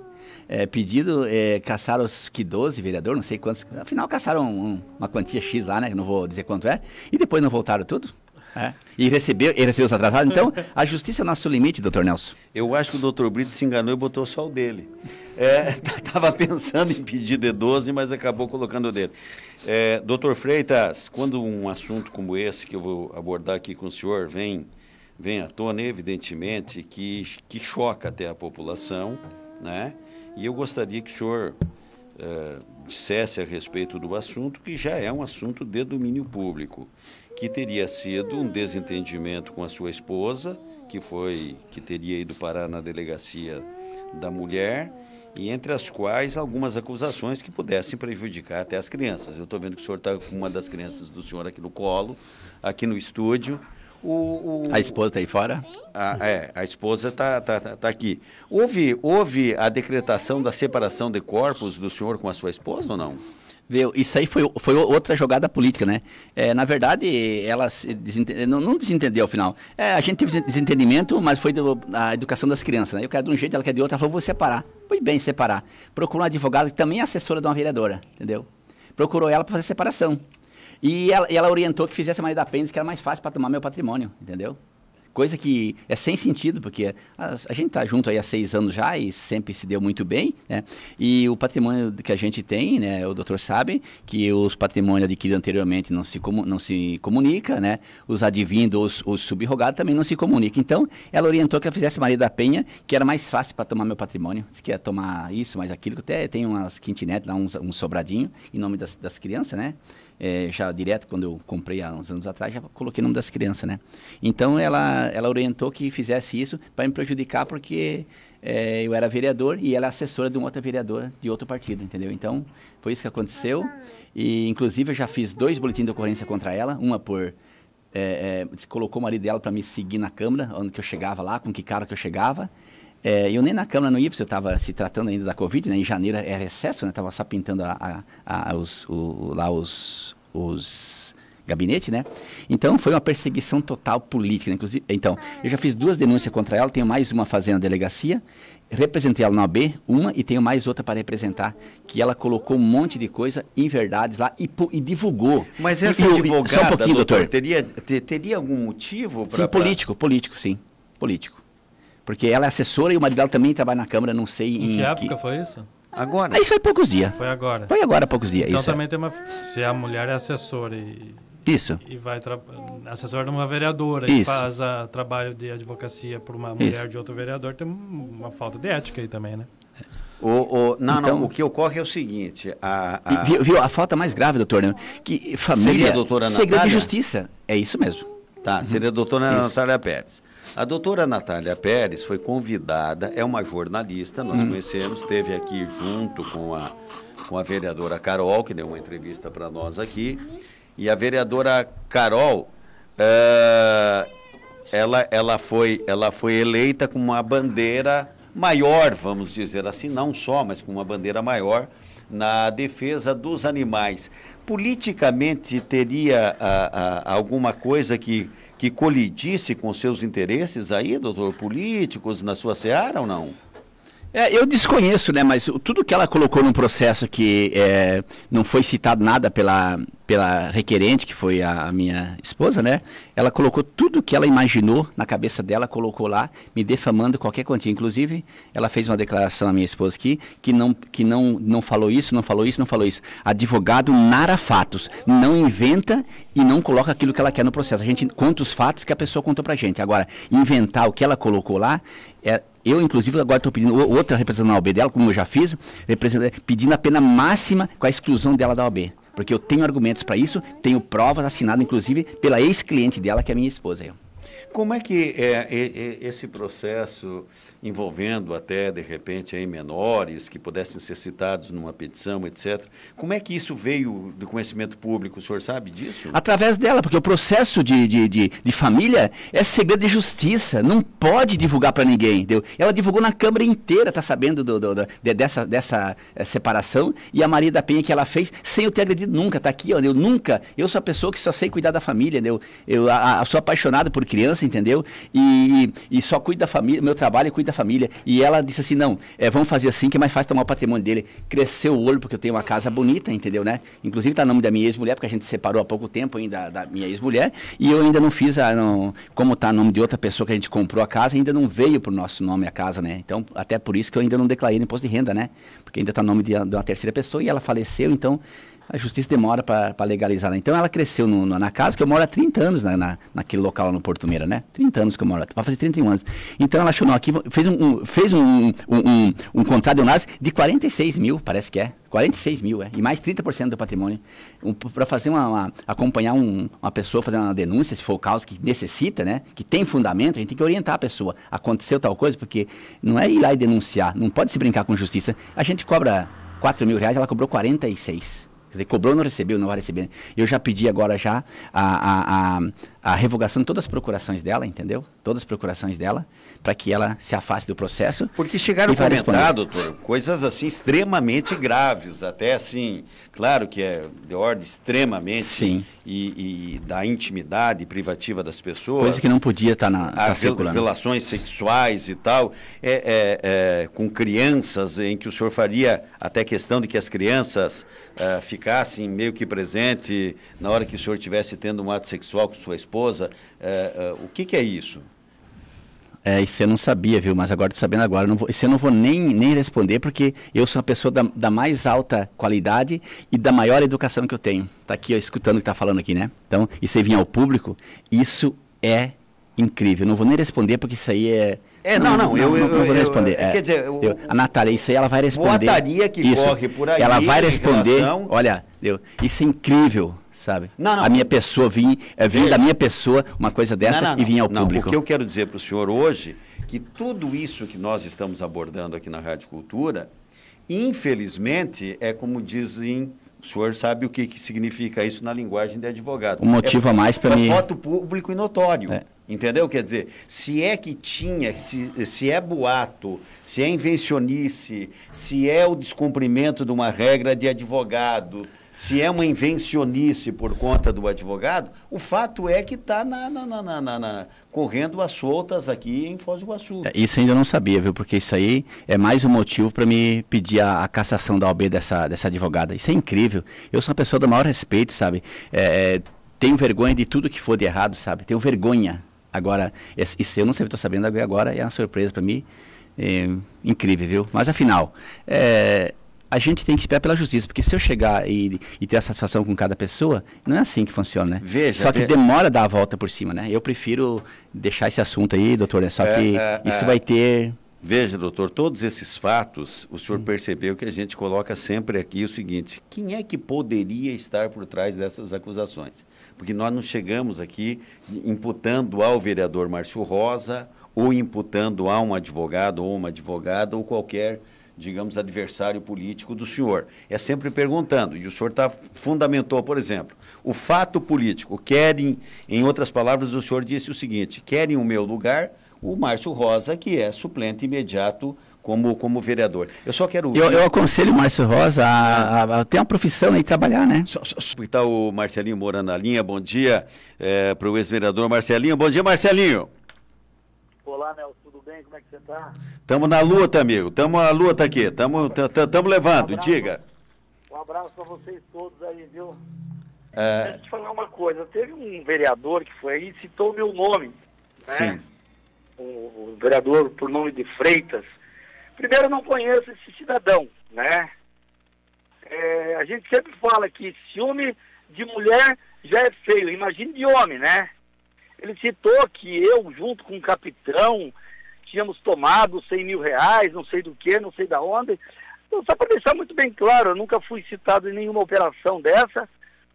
É, pedido, é, caçaram os que 12 vereadores, não sei quantos. Afinal, caçaram um, uma quantia X lá, né? Que não vou dizer quanto é. E depois não voltaram tudo. É. E recebeu, e recebeu os atrasados. Então, a justiça é nosso limite, doutor Nelson.
Eu acho que o doutor Brito se enganou e botou só o dele. Estava é, pensando em pedir de 12, mas acabou colocando o dele. É, doutor Freitas, quando um assunto como esse que eu vou abordar aqui com o senhor vem, vem à tona, evidentemente que, que choca até a população, né? E eu gostaria que o senhor é, dissesse a respeito do assunto, que já é um assunto de domínio público que teria sido um desentendimento com a sua esposa, que foi que teria ido parar na delegacia da mulher, e entre as quais algumas acusações que pudessem prejudicar até as crianças. Eu estou vendo que o senhor está com uma das crianças do senhor aqui no colo, aqui no estúdio.
O, o... A esposa está aí fora?
A, é, a esposa está tá, tá, tá aqui. Houve, houve a decretação da separação de corpos do senhor com a sua esposa ou não?
Viu? Isso aí foi, foi outra jogada política, né? É, na verdade, ela não, não desentendeu ao final. É, a gente teve desentendimento, mas foi do, a educação das crianças, né? Eu quero de um jeito, ela quer de outro, ela falou, vou separar. Foi bem separar. Procurou uma advogada que também é assessora de uma vereadora, entendeu? Procurou ela para fazer separação. E ela, e ela, orientou que fizesse a maneira da apêndice, que era mais fácil para tomar meu patrimônio, entendeu? Coisa que é sem sentido, porque a, a gente está junto aí há seis anos já e sempre se deu muito bem, né? E o patrimônio que a gente tem, né? O doutor sabe que os patrimônios adquiridos anteriormente não se, comu não se comunica, né? Os advindos, os, os subrogados também não se comunicam. Então, ela orientou que eu fizesse Maria da Penha, que era mais fácil para tomar meu patrimônio. Se quer tomar isso, mais aquilo, até tem umas quintinetes lá, uns, um sobradinho, em nome das, das crianças, né? É, já direto quando eu comprei há uns anos atrás, já coloquei o nome das crianças, né? Então ela, ela orientou que fizesse isso para me prejudicar porque é, eu era vereador e ela é assessora de uma outra vereadora de outro partido, entendeu? Então foi isso que aconteceu e inclusive eu já fiz dois boletins de ocorrência contra ela, uma por é, é, colocou o marido dela para me seguir na Câmara, onde que eu chegava lá, com que cara que eu chegava. É, eu nem na Câmara não ia, porque eu estava se tratando ainda da Covid, né? Em janeiro é recesso, né? Estava só pintando a, a, a, os, o, lá os, os gabinetes, né? Então foi uma perseguição total política, né? inclusive. Então eu já fiz duas denúncias contra ela, tenho mais uma fazendo na delegacia, representei ela na OB, uma e tenho mais outra para representar, que ela colocou um monte de coisa, inverdades lá e, e divulgou.
Mas essa
e,
advogada, só um doutor, doutor. Teria, ter, teria algum motivo
para... Sim, político, político, sim, político. Porque ela é assessora e o marido dela também trabalha na Câmara, não sei
em. Em que época que... foi isso?
Agora.
Ah, isso foi poucos dias.
Foi agora.
Foi agora há poucos dias.
Então
isso.
também tem uma. Se a mulher é assessora e.
Isso.
E vai tra... assessora de uma vereadora isso. e faz a, trabalho de advocacia por uma mulher isso. de outro vereador, tem uma falta de ética aí também, né?
O, o, não, então, não, o que ocorre é o seguinte. A,
a... Viu, viu, a falta mais grave, doutor, né? que família. Seria a
doutora
segredo Natália? de justiça. É isso mesmo.
Tá, seria a doutora uhum. Natália Pérez. A doutora Natália Pérez foi convidada, é uma jornalista, nós hum. conhecemos, esteve aqui junto com a, com a vereadora Carol, que deu uma entrevista para nós aqui. E a vereadora Carol, é, ela, ela, foi, ela foi eleita com uma bandeira maior, vamos dizer assim, não só, mas com uma bandeira maior na defesa dos animais. Politicamente teria a, a, alguma coisa que que colidisse com seus interesses aí, doutor, políticos na sua seara ou não?
É, eu desconheço, né? Mas tudo que ela colocou num processo que é, não foi citado nada pela, pela requerente, que foi a, minha esposa, né? Ela colocou tudo que ela imaginou na cabeça dela, colocou lá, me defamando qualquer quantia. Inclusive, ela fez uma declaração à minha esposa aqui, que não, que não, não falou isso, não falou isso, não falou isso. Advogado nara fatos, não inventa e não coloca aquilo que ela quer no processo. A gente conta os fatos que a pessoa contou pra gente. Agora, inventar o que ela colocou lá, é, eu, inclusive, agora estou pedindo outra representante da OAB dela, como eu já fiz, pedindo a pena máxima com a exclusão dela da OAB. Porque eu tenho argumentos para isso, tenho provas assinadas, inclusive, pela ex-cliente dela, que é minha esposa.
Como é que é, é, é esse processo envolvendo até, de repente, aí, menores que pudessem ser citados numa petição, etc. Como é que isso veio do conhecimento público? O senhor sabe disso?
Através dela, porque o processo de, de, de, de família é segredo de justiça, não pode divulgar para ninguém. Entendeu? Ela divulgou na Câmara inteira, está sabendo do, do, do, de, dessa, dessa é, separação, e a Maria da Penha que ela fez sem eu ter agredido nunca. Está aqui, ó, eu nunca, eu sou a pessoa que só sei cuidar da família, entendeu? Eu a, a, sou apaixonado por criança, entendeu? E, e só cuido da família, meu trabalho é cuidar da família. E ela disse assim: não, é, vamos fazer assim que é mais fácil tomar o patrimônio dele. Cresceu o olho, porque eu tenho uma casa bonita, entendeu, né? Inclusive está no nome da minha ex-mulher, porque a gente separou há pouco tempo ainda da minha ex-mulher. E eu ainda não fiz, a, não, como está no nome de outra pessoa que a gente comprou a casa, ainda não veio para o nosso nome a casa, né? Então, até por isso que eu ainda não declarei no imposto de renda, né? Porque ainda está no nome de, de uma terceira pessoa e ela faleceu, então a justiça demora para legalizar. Então ela cresceu no, no, na casa, que eu moro há 30 anos na, na, naquele local no Porto Meira, né? 30 anos que eu moro, vai fazer 31 anos. Então ela achou, não, aqui fez um, um fez um, um, um, um contrato de Unas de 46 mil, parece que é. 46 mil, é. E mais 30% do patrimônio. Um, para fazer uma, uma acompanhar um, uma pessoa fazendo uma denúncia, se for o caso que necessita, né? Que tem fundamento, a gente tem que orientar a pessoa. Aconteceu tal coisa, porque não é ir lá e denunciar, não pode se brincar com justiça. A gente cobra 4 mil reais, ela cobrou 46. Quer dizer, cobrou, não recebeu, não vai receber. Eu já pedi agora já a, a, a, a revogação de todas as procurações dela, entendeu? Todas as procurações dela, para que ela se afaste do processo.
Porque chegaram a comentar, doutor, coisas assim extremamente graves, até assim, claro que é de ordem extremamente
Sim.
E, e da intimidade privativa das pessoas.
Coisa que não podia estar tá na tá circulando.
Relações sexuais e tal, é, é, é, com crianças, em que o senhor faria até questão de que as crianças uh, ficassem meio que presente na hora que o senhor estivesse tendo um ato sexual com sua esposa. Uh, uh, o que, que, é isso?
É, isso eu não sabia, viu? Mas agora tô sabendo agora. Não vou, isso eu não vou nem, nem responder, porque eu sou uma pessoa da, da mais alta qualidade e da maior educação que eu tenho. Tá aqui, ó, escutando o que tá falando aqui, né? Então, isso aí vinha ao público, isso é incrível. não vou nem responder, porque isso aí é.
É, não, não, não eu, eu, não
vou responder.
Eu,
é,
quer dizer,
eu, a Natália, isso aí ela vai responder.
Boataria que isso, corre por aí.
Ela vai responder. Relação... Olha, deu, isso é incrível sabe? Não, não. A minha pessoa vinha, é, vinha da minha pessoa uma coisa dessa não, não, e vinha ao público.
O que eu quero dizer para o senhor hoje, que tudo isso que nós estamos abordando aqui na Rádio Cultura, infelizmente, é como dizem o senhor sabe o que, que significa isso na linguagem de advogado.
Um motivo
é,
a mais para
é
mim.
É foto público e notório. É. Entendeu? Quer dizer, se é que tinha, se, se é boato, se é invencionice, se é o descumprimento de uma regra de advogado, se é uma invencionice por conta do advogado, o fato é que está na, na, na, na, correndo as soltas aqui em Foz do Iguaçu.
É, isso ainda não sabia, viu? Porque isso aí é mais um motivo para me pedir a, a, cassação da OB dessa, dessa advogada. Isso é incrível. Eu sou uma pessoa do maior respeito, sabe? É, é tenho vergonha de tudo que for de errado, sabe? Tenho vergonha. Agora, isso eu não sei, estou sabendo agora, é uma surpresa para mim. É, incrível, viu? Mas afinal, é, a gente tem que esperar pela justiça, porque se eu chegar e, e, ter a satisfação com cada pessoa, não é assim que funciona, né? Veja, só que demora dar a volta por cima, né? Eu prefiro deixar esse assunto aí, doutor, né? Só é, que é, isso é. vai ter...
Veja, doutor, todos esses fatos, o senhor hum. percebeu que a gente coloca sempre aqui o seguinte, quem é que poderia estar por trás dessas acusações? Porque nós não chegamos aqui imputando ao vereador Márcio Rosa, ou imputando a um advogado ou uma advogada, ou qualquer digamos, adversário político do senhor. É sempre perguntando, e o senhor tá, fundamentou, por exemplo, o fato político. Querem, em outras palavras, o senhor disse o seguinte: querem o meu lugar o Márcio Rosa, que é suplente imediato como, como vereador. Eu só quero.
Eu, eu aconselho o Márcio Rosa a, a, a, ter uma profissão e trabalhar, né?
Está o Marcelinho Moura na linha. Bom dia é, para o ex-vereador Marcelinho. Bom dia, Marcelinho.
Olá, Nelson bem? Como é que você está?
Estamos na luta, amigo. Estamos na luta aqui. Estamos levando. Um Diga.
Um abraço para vocês todos aí, viu? É... Deixa eu te falar uma coisa. Teve um vereador que foi aí e citou o meu nome. Né? Sim. O, o vereador por nome de Freitas. Primeiro, eu não conheço esse cidadão, né? É, a gente sempre fala que ciúme de mulher já é feio, imagine de homem, né? Ele citou que eu, junto com o capitão, tínhamos tomado 100 mil reais, não sei do que, não sei da onde. Então, só para deixar muito bem claro, eu nunca fui citado em nenhuma operação dessa,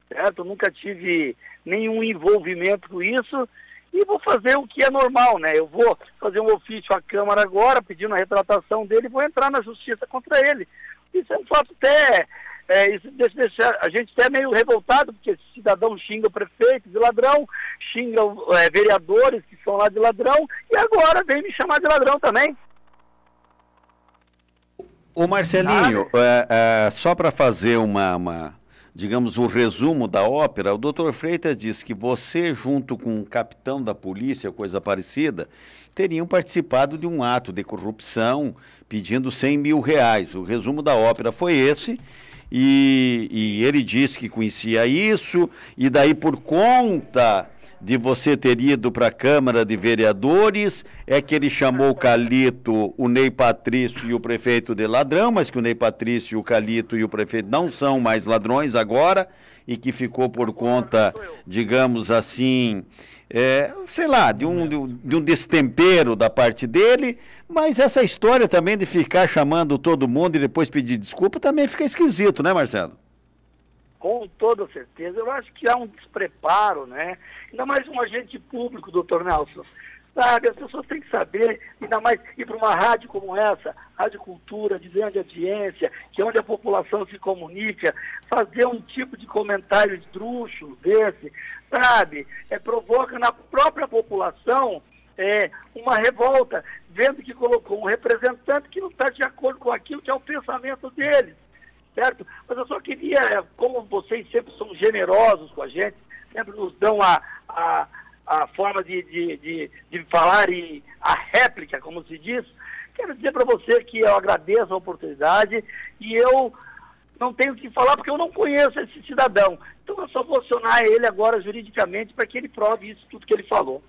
certo? Nunca tive nenhum envolvimento com isso e vou fazer o que é normal, né? Eu vou fazer um ofício à Câmara agora, pedindo a retratação dele vou entrar na justiça contra ele. Isso é um fato até é, isso a gente até meio revoltado, porque esse cidadão xinga o prefeito de ladrão, xinga é, vereadores que são lá de ladrão, e agora vem me chamar de ladrão também.
O Marcelinho, é, é, só para fazer uma, uma, digamos, o um resumo da ópera, o doutor Freitas disse que você, junto com o capitão da polícia, coisa parecida, teriam participado de um ato de corrupção pedindo 100 mil reais. O resumo da ópera foi esse e, e ele disse que conhecia isso, e daí por conta de você ter ido para a Câmara de Vereadores, é que ele chamou o Calito, o Ney Patrício e o prefeito de ladrão, mas que o Ney Patrício, o Calito e o prefeito não são mais ladrões agora, e que ficou por conta, digamos assim, é, sei lá, de um, de um destempero da parte dele, mas essa história também de ficar chamando todo mundo e depois pedir desculpa também fica esquisito, né, Marcelo?
Com toda certeza. Eu acho que há um despreparo, né? Ainda mais um agente público, doutor Nelson. Sabe, as pessoas têm que saber, ainda mais ir para uma rádio como essa, Rádio Cultura, de grande audiência, que é onde a população se comunica, fazer um tipo de comentário esdrúxulo desse, sabe? É, provoca na própria população é, uma revolta, vendo que colocou um representante que não está de acordo com aquilo que é o pensamento deles, certo? Mas eu só queria, como vocês sempre são generosos com a gente, sempre nos dão a, a, a forma de, de, de, de falar e a réplica, como se diz, quero dizer para você que eu agradeço a oportunidade e eu não tenho o que falar porque eu não conheço esse cidadão. Então eu só vou acionar ele agora juridicamente para que ele prove isso tudo que ele falou.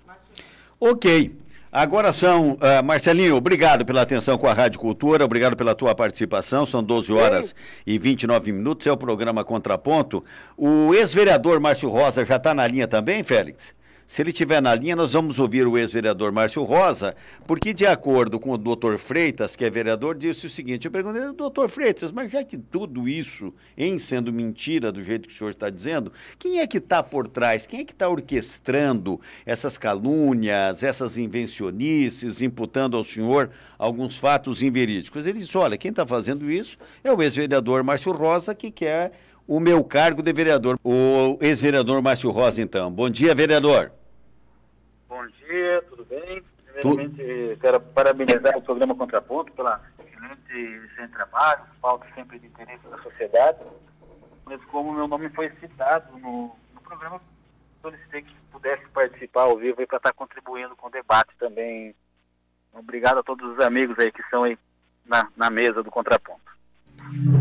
Ok. Agora são, uh, Marcelinho, obrigado pela atenção com a Rádio Cultura, obrigado pela tua participação. São 12 horas e 29 minutos, é o programa Contraponto. O ex-vereador Márcio Rosa já está na linha também, Félix? Se ele estiver na linha, nós vamos ouvir o ex-vereador Márcio Rosa, porque, de acordo com o doutor Freitas, que é vereador, disse o seguinte: eu perguntei, doutor Freitas, mas já que tudo isso, em sendo mentira do jeito que o senhor está dizendo, quem é que está por trás? Quem é que está orquestrando essas calúnias, essas invencionices, imputando ao senhor alguns fatos inverídicos? Ele disse: olha, quem está fazendo isso é o ex-vereador Márcio Rosa, que quer o meu cargo de vereador. O ex-vereador Márcio Rosa, então. Bom dia, vereador.
Dia, tudo bem? Primeiramente, tu... quero parabenizar o programa Contraponto pela excelente trabalho, falta sempre de interesse da sociedade. Mas como meu nome foi citado no, no programa, solicitei que pudesse participar ao vivo para estar contribuindo com o debate também. Obrigado a todos os amigos aí que estão aí na, na mesa do Contraponto.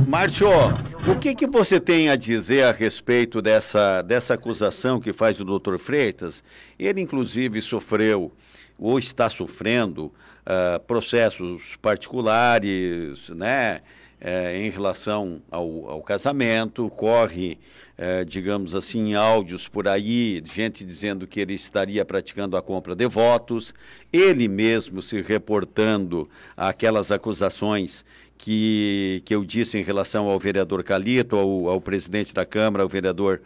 Márcio, o que, que você tem a dizer a respeito dessa, dessa acusação que faz o doutor Freitas? Ele, inclusive, sofreu ou está sofrendo uh, processos particulares, né? Uh, em relação ao, ao casamento, corre, uh, digamos assim, áudios por aí, gente dizendo que ele estaria praticando a compra de votos, ele mesmo se reportando àquelas acusações que, que eu disse em relação ao vereador Calito, ao, ao presidente da Câmara, ao vereador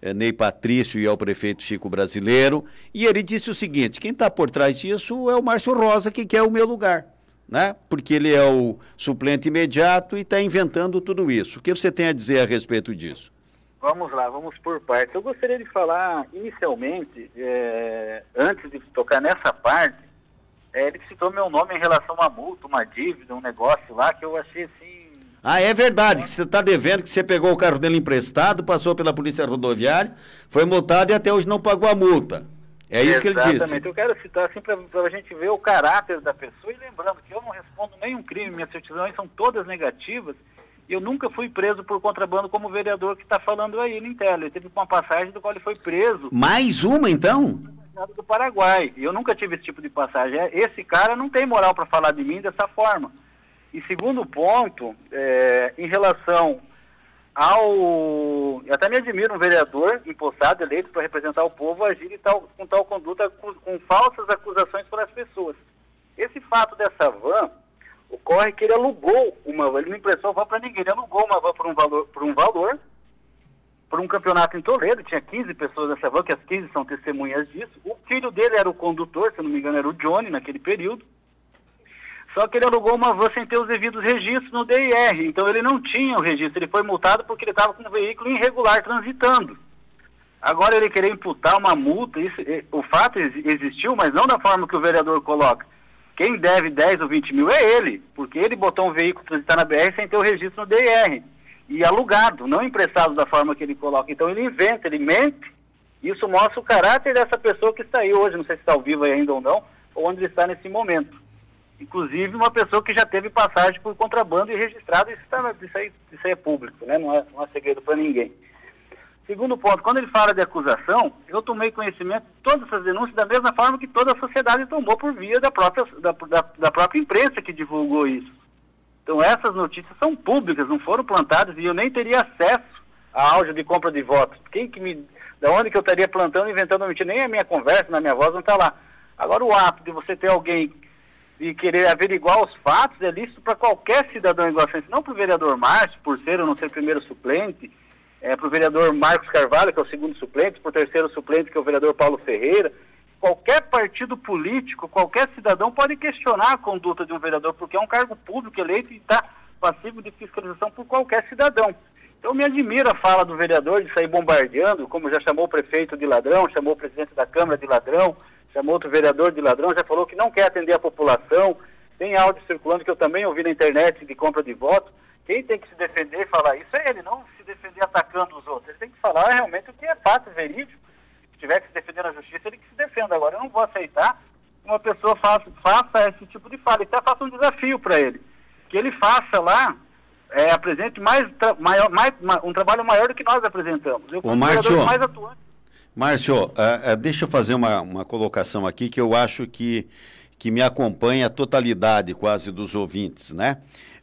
eh, Ney Patrício e ao prefeito Chico Brasileiro, e ele disse o seguinte: quem está por trás disso é o Márcio Rosa, que quer o meu lugar. Né? Porque ele é o suplente imediato e está inventando tudo isso. O que você tem a dizer a respeito disso?
Vamos lá, vamos por partes. Eu gostaria de falar inicialmente, é, antes de tocar nessa parte, é, ele citou meu nome em relação a uma multa, uma dívida, um negócio lá que eu achei assim.
Ah, é verdade, que você está devendo, que você pegou o carro dele emprestado, passou pela polícia rodoviária, foi multado e até hoje não pagou a multa. É isso Exatamente. que ele disse.
Exatamente, eu quero citar assim para a gente ver o caráter da pessoa e lembrando que eu não respondo nenhum crime, minhas certidões são todas negativas. Eu nunca fui preso por contrabando como vereador que está falando aí no tela. Ele teve uma passagem do qual ele foi preso.
Mais uma, então?
Do Paraguai. E eu nunca tive esse tipo de passagem. É, esse cara não tem moral para falar de mim dessa forma. E segundo ponto, é, em relação ao. Eu até me admiro um vereador impostado, eleito para representar o povo, agir tal, com tal conduta com, com falsas acusações para as pessoas. Esse fato dessa van ocorre que ele alugou uma van, ele não emprestou van para ninguém, ele alugou uma van por um valor, por um valor por um campeonato em Toledo, tinha 15 pessoas nessa van, que as 15 são testemunhas disso. O filho dele era o condutor, se não me engano, era o Johnny naquele período. Só que ele alugou uma van sem ter os devidos registros no DIR, então ele não tinha o registro, ele foi multado porque ele estava com um veículo irregular transitando. Agora ele querer imputar uma multa, isso, o fato existiu, mas não da forma que o vereador coloca. Quem deve 10 ou 20 mil é ele, porque ele botou um veículo transitar na BR sem ter o registro no DIR e alugado, não emprestado da forma que ele coloca. Então ele inventa, ele mente. Isso mostra o caráter dessa pessoa que está aí hoje, não sei se está ao vivo ainda ou não, ou onde ele está nesse momento. Inclusive uma pessoa que já teve passagem por contrabando e registrado, isso, tá, isso, aí, isso aí é público, né? não, é, não é segredo para ninguém. Segundo ponto, quando ele fala de acusação, eu tomei conhecimento de todas essas denúncias da mesma forma que toda a sociedade tomou por via da própria, da, da, da própria imprensa que divulgou isso. Então essas notícias são públicas, não foram plantadas e eu nem teria acesso a áudio de compra de votos. Quem que me, da onde que eu estaria plantando, inventando mentira? Nem a minha conversa, na minha voz não está lá. Agora o ato de você ter alguém e querer averiguar os fatos é lícito para qualquer cidadão a não para o vereador Márcio, por ser ou não ser primeiro suplente, é, para o vereador Marcos Carvalho, que é o segundo suplente, para o terceiro suplente, que é o vereador Paulo Ferreira, qualquer partido político, qualquer cidadão pode questionar a conduta de um vereador, porque é um cargo público eleito e está passivo de fiscalização por qualquer cidadão. Então me admira a fala do vereador de sair bombardeando, como já chamou o prefeito de ladrão, chamou o presidente da Câmara de ladrão, chamou outro vereador de ladrão, já falou que não quer atender a população. Tem áudio circulando que eu também ouvi na internet de compra de votos. Quem tem que se defender e falar isso é ele, não se defender atacando os outros. Ele tem que falar realmente o que é fato, verídico tiver que se defender na justiça, ele que se defenda. Agora, eu não vou aceitar que uma pessoa faça, faça esse tipo de fala. Até faça um desafio para ele. Que ele faça lá, é, apresente mais, maior, mais, um trabalho maior do que nós apresentamos. Eu
Ô, Márcio, mais atuante. Márcio, uh, uh, deixa eu fazer uma, uma colocação aqui que eu acho que, que me acompanha a totalidade quase dos ouvintes, né?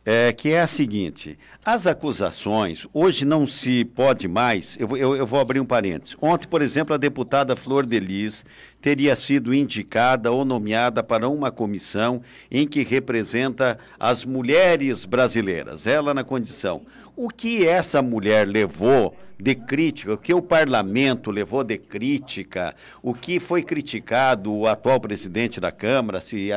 É, que é a seguinte: as acusações, hoje não se pode mais. Eu, eu, eu, vou abrir um parênteses. Ontem, por exemplo, a deputada Flor Delis teria sido indicada ou nomeada para uma comissão em que representa as mulheres brasileiras, ela na condição. O que essa mulher levou de crítica, o que o parlamento levou de crítica, o que foi criticado o atual presidente da Câmara, se,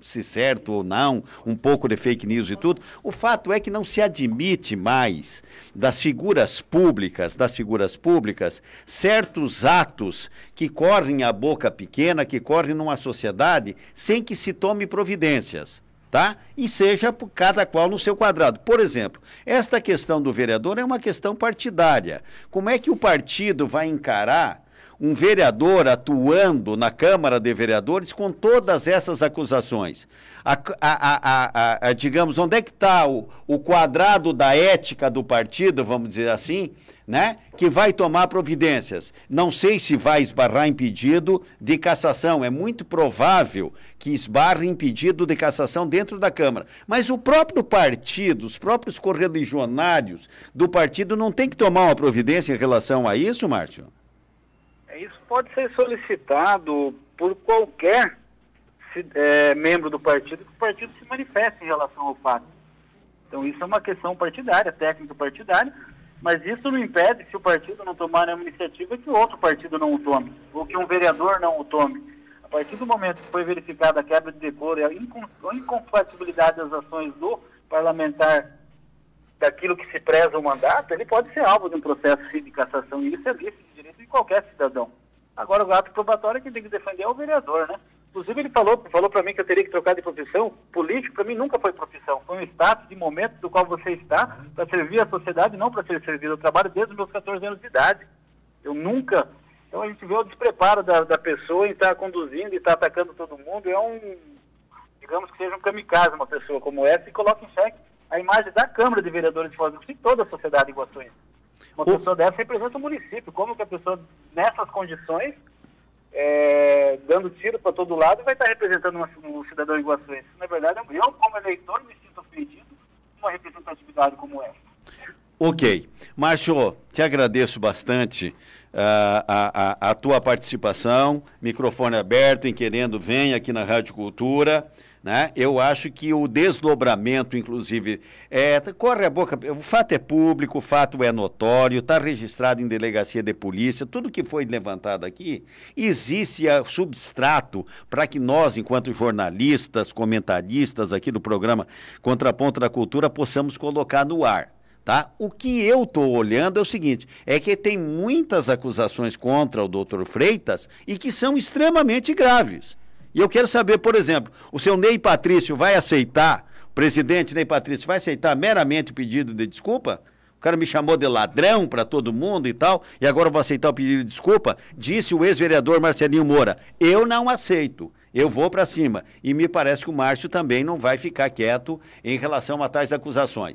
se certo ou não, um pouco de fake news e tudo, o fato é que não se admite mais das figuras públicas, das figuras públicas, certos atos que correm a boca pequena, que correm numa sociedade sem que se tome providências tá? E seja cada qual no seu quadrado. Por exemplo, esta questão do vereador é uma questão partidária. Como é que o partido vai encarar um vereador atuando na Câmara de Vereadores com todas essas acusações? A, a, a, digamos, onde é que está o, o quadrado da ética do partido, vamos dizer assim, né, que vai tomar providências. Não sei se vai esbarrar em pedido de cassação. É muito provável que esbarre em pedido de cassação dentro da Câmara. Mas o próprio partido, os próprios correligionários do partido não tem que tomar uma providência em relação a isso, Márcio?
Pode ser solicitado por qualquer é, membro do partido que o partido se manifeste em relação ao fato. Então isso é uma questão partidária, técnica partidária mas isso não impede, se o partido não tomar nenhuma iniciativa, que outro partido não o tome, ou que um vereador não o tome. A partir do momento que foi verificada a quebra de decoro e a incompatibilidade das ações do parlamentar daquilo que se preza o mandato, ele pode ser alvo de um processo de cassação, e isso é de direito de qualquer cidadão. Agora, o ato probatório, quem tem que defender é o vereador, né? Inclusive, ele falou, falou para mim que eu teria que trocar de profissão. Político, para mim, nunca foi profissão. Foi um status de momento do qual você está para servir a sociedade, não para ser servido. Eu trabalho desde os meus 14 anos de idade. Eu nunca. Então, a gente vê o despreparo da, da pessoa em estar conduzindo e estar atacando todo mundo. É um. Digamos que seja um kamikaze uma pessoa como essa e coloca em xeque a imagem da Câmara de Vereadores de Foz do Sul e toda a sociedade iguaçuense. Uma o... pessoa dessa representa o município. Como que a pessoa, nessas condições, é, dando tiro para todo lado vai estar representando uma, um cidadão iguaçuense. Na verdade, eu, como eleitor, me sinto ofendido com uma representatividade como essa.
Ok. Márcio, te agradeço bastante uh, a, a, a, tua participação, microfone aberto, em querendo, vem aqui na Rádio Cultura. Né? Eu acho que o desdobramento, inclusive, é, corre a boca. O fato é público, o fato é notório, está registrado em delegacia de polícia. Tudo que foi levantado aqui, existe substrato para que nós, enquanto jornalistas, comentaristas aqui do programa Contraponto da Cultura, possamos colocar no ar. Tá? O que eu estou olhando é o seguinte: é que tem muitas acusações contra o doutor Freitas e que são extremamente graves. E eu quero saber, por exemplo, o seu Ney Patrício vai aceitar, o presidente Ney Patrício vai aceitar meramente o pedido de desculpa? O cara me chamou de ladrão para todo mundo e tal, e agora eu vou aceitar o pedido de desculpa? Disse o ex-vereador Marcelinho Moura. Eu não aceito. Eu vou para cima. E me parece que o Márcio também não vai ficar quieto em relação a tais acusações.